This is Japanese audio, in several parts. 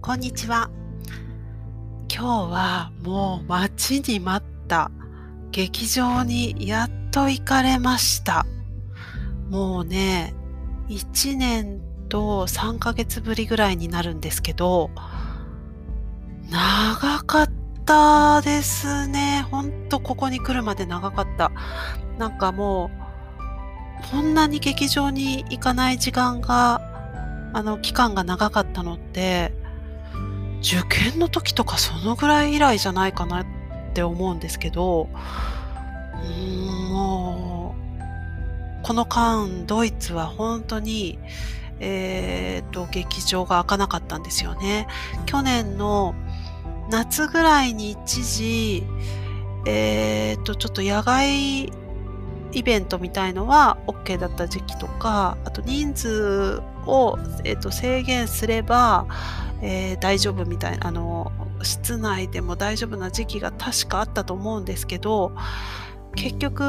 こんにちは。今日はもう待ちに待った劇場にやっと行かれました。もうね、1年と3ヶ月ぶりぐらいになるんですけど、長かったですね。ほんとここに来るまで長かった。なんかもう、こんなに劇場に行かない時間が、あの、期間が長かったのって、受験の時とかそのぐらい以来じゃないかなって思うんですけど、うん、もう、この間、ドイツは本当に、えー、と、劇場が開かなかったんですよね。去年の夏ぐらいに一時、えー、と、ちょっと野外イベントみたいのは OK だった時期とか、あと人数を、えー、と制限すれば、えー、大丈夫みたいな、あの、室内でも大丈夫な時期が確かあったと思うんですけど、結局、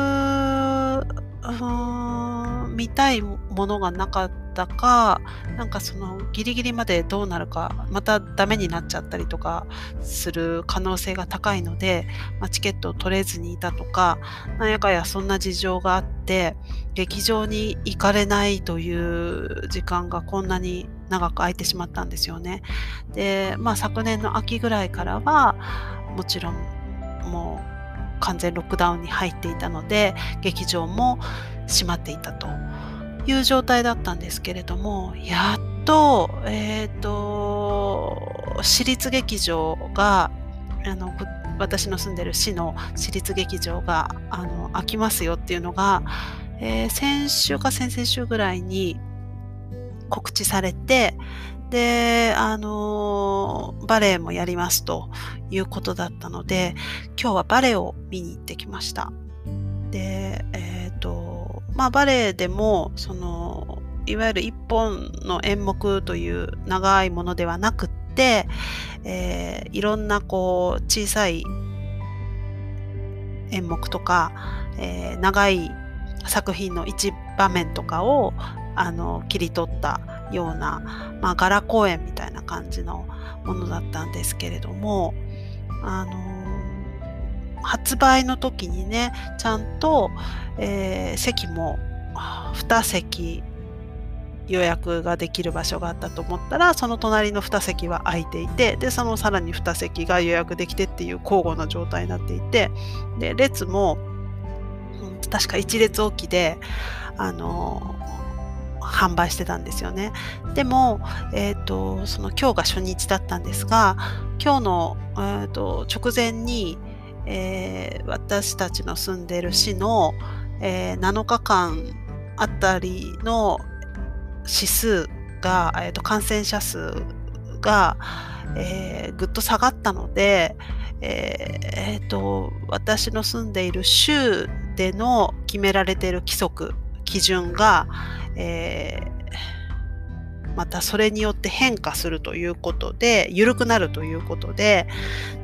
見たいものがなかったか、なんかそのギリギリまでどうなるか、またダメになっちゃったりとかする可能性が高いので、まあ、チケットを取れずにいたとか、なんやかやそんな事情があって、劇場に行かれないという時間がこんなに長く空いてしまったんですよね。で、まあ昨年の秋ぐらいからは、もちろんもう完全ロックダウンに入っていたので劇場も閉まっていたという状態だったんですけれどもやっと,、えーと、私立劇場があの私の住んでる市の私立劇場があの開きますよっていうのが、えー、先週か先々週ぐらいに告知されてで、あのバレエもやりますということだったので、今日はバレエを見に行ってきました。で、え、ー、まあバレエでも、その、いわゆる一本の演目という長いものではなくって、えー、いろんなこう小さい演目とか、えー、長い作品の一場面とかをあの切り取ったような、まあ、柄公演みたいな感じのものだったんですけれども、あの、発売の時にね、ちゃんと、えー、席も2席予約ができる場所があったと思ったら、その隣の2席は空いていて、で、そのさらに2席が予約できてっていう交互な状態になっていて、で、列も、確か1列置きで、あの販売してたんですよね。でも、えーと、その今日が初日だったんですが今日の、えーと、直前に、えー、私たちの住んでいる市の、えー、7日間あたりの指数が、えーと、感染者数が、えー、ぐっと下がったので、えーと私の住んでいる州での決められている規則基準が、え、またそれによって変化するということで、緩くなるということで、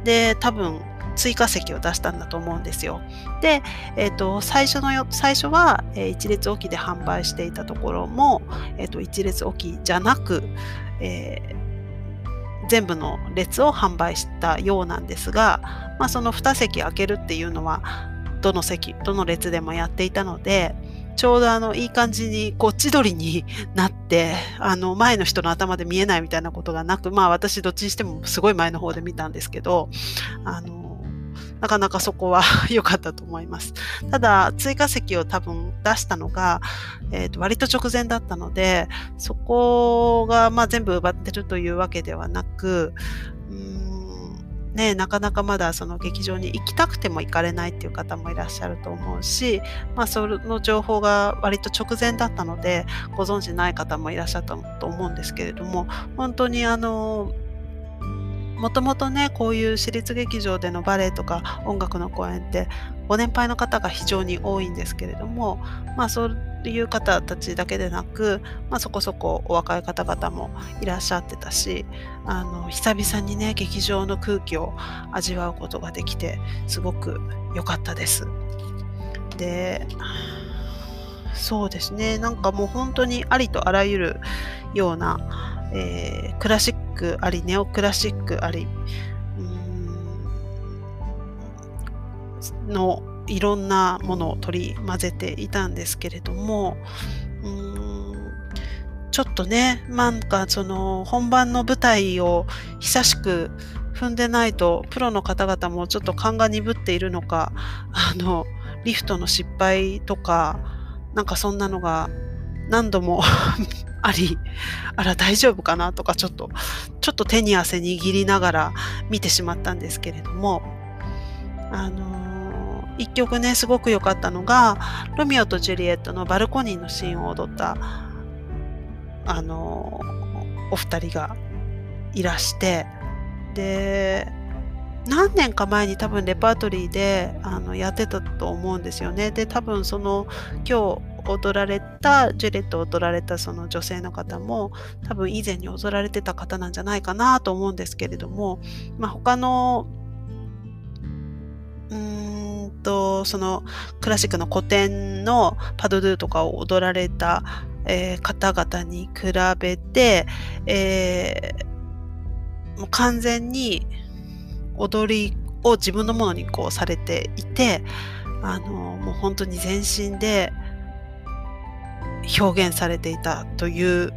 で、多分、追加席を出したんだと思うんですよ。で、え、ー、と、最初のよ、最初は、えー、一列置きで販売していたところも、え、ー、と、一列置きじゃなく、えー、全部の列を販売したようなんですが、まあ、その2席開けるっていうのは、どの席、どの列でもやっていたので、ちょうどあの、いい感じに、こう、千鳥に なって、あの、前の人の頭で見えないみたいなことがなく、まあ私どっちにしてもすごい前の方で見たんですけど、あの、なかなかそこは 良かったと思います。ただ、追加席を多分出したのが、え、ー、と、割と直前だったので、そこが、まあ全部奪ってるというわけではなく、ね、なかなかまだその劇場に行きたくても行かれないっていう方もいらっしゃると思うし、まあ、その情報が割と直前だったのでご存知ない方もいらっしゃったと思うんですけれども本当にあのもともとねこういう私立劇場でのバレエとか音楽の公演ってご年配の方が非常に多いんですけれどもまあそういう方たちだけでなく、まあ、そこそこお若い方々もいらっしゃってたしあの久々にね劇場の空気を味わうことができてすごく良かったです。でそうですね。なんかもう本当にありとあらゆるような、えー、クラシックあり、ネオクラシックあり、のいろんなものを取り混ぜていたんですけれども、うーんちょっとね、なんかその本番の舞台を久しく踏んでないと、プロの方々もちょっと勘が鈍っているのか、あの、リフトの失敗とか、なんかそんなのが何度も あり、あら大丈夫かなとかちょっと、ちょっと手に汗握りながら見てしまったんですけれども、あのー、一曲ね、すごく良かったのが、ロミオとジュリエットのバルコニーのシーンを踊った、あのー、お二人がいらして、で、何年か前に多分レパートリーであのやってたと思うんですよね。で多分その今日踊られたジュレットを踊られたその女性の方も多分以前に踊られてた方なんじゃないかなと思うんですけれども、まあ、他のうーんとそのクラシックの古典のパドドゥとかを踊られた、えー、方々に比べて、えー、もう完全に踊りを自分のものにこうされていてあのもう本当に全身で表現されていたという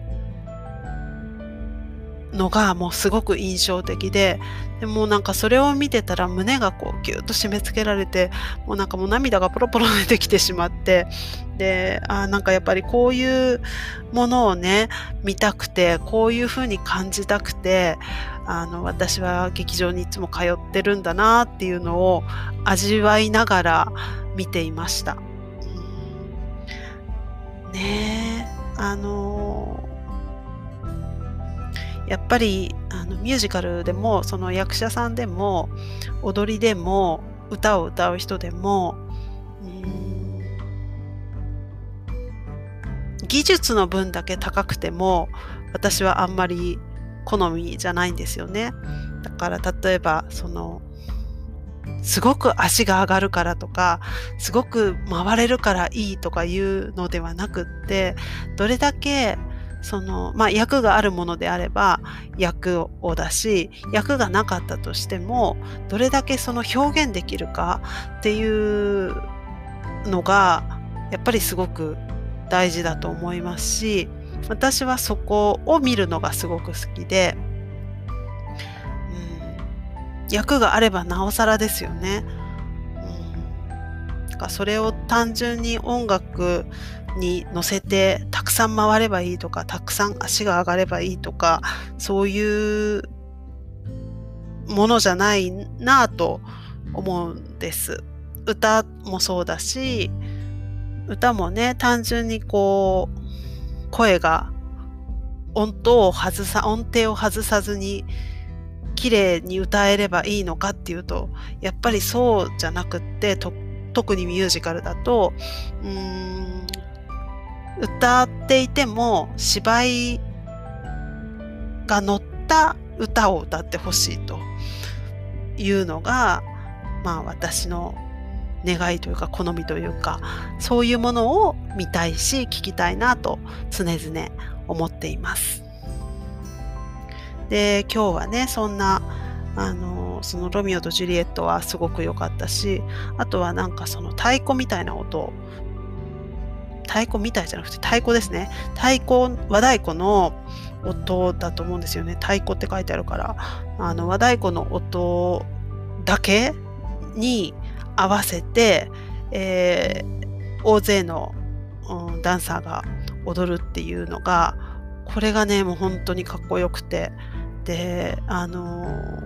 のがもうすごく印象的ででもなんかそれを見てたら胸がこうギュッと締め付けられてもうなんかもう涙がポロポロ出てきてしまってであなんかやっぱりこういうものをね見たくてこういうふうに感じたくてあの私は劇場にいつも通ってるんだなっていうのを味わいながら見ていました。ねあのやっぱりあのミュージカルでもその役者さんでも踊りでも歌を歌う人でも技術の分だけ高くても私はあんまり好みじゃないんですよね。だから例えばそのすごく足が上がるからとか、すごく回れるからいいとかいうのではなくって、どれだけその、まあ、役があるものであれば役を出し、役がなかったとしても、どれだけその表現できるかっていうのが、やっぱりすごく大事だと思いますし、私はそこを見るのがすごく好きで、役があればなおさらですよね。うん、かそれを単純に音楽に乗せてたくさん回ればいいとかたくさん足が上がればいいとかそういうものじゃないなぁと思うんです。歌もそうだし歌もね単純にこう声が音を外さ音程を外さずに綺麗に歌えればいいのかっていうとやっぱりそうじゃなくって特にミュージカルだとうーん歌っていても芝居が乗った歌を歌ってほしいというのがまあ私の願いというか好みというかそういうものを見たいし聞きたいなと常々思っています。で今日はねそんなあのそのロミオとジュリエットはすごく良かったしあとはなんかその太鼓みたいな音。太鼓みたいじゃなくて太鼓ですね。太鼓和太鼓の音だと思うんですよね。太鼓って書いてあるから。あの和太鼓の音だけに合わせて、えー、大勢の、うん、ダンサーが踊るっていうのがこれがねもう本当にかっこよくて。であの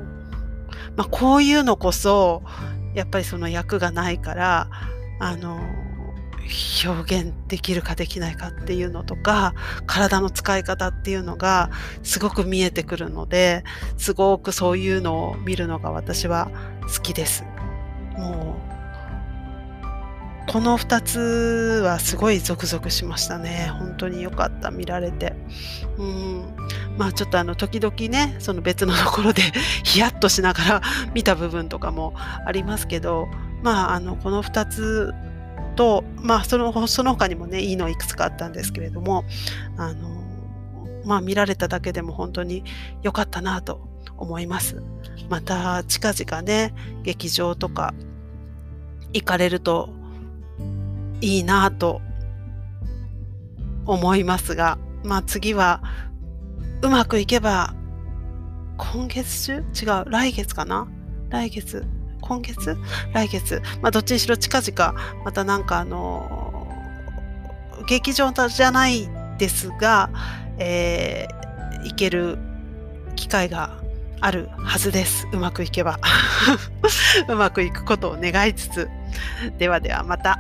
まあ、こういうのこそやっぱりその役がないからあの表現できるかできないかっていうのとか体の使い方っていうのがすごく見えてくるのですごくそういうのを見るのが私は好きです。もうこの2つはすごいゾクゾクしましたね。本当に良かった見られて。うんまあちょっとあの時々ねその別のところで ヒヤッとしながら 見た部分とかもありますけどまああのこの2つと、まあ、そのその他にもねいいのいくつかあったんですけれどもあの、まあ、見られただけでも本当に良かったなと思います。また近々ね劇場とか行かれるといいなと思いますが、まあ、次はうまくいけば今月中？違う来月かな？来月今月？来月まあどっちにしろ近々またなんかあの劇場じゃないですが、えー、行ける機会があるはずです。うまくいけば。うまくいくことを願いつつ。ではではまた。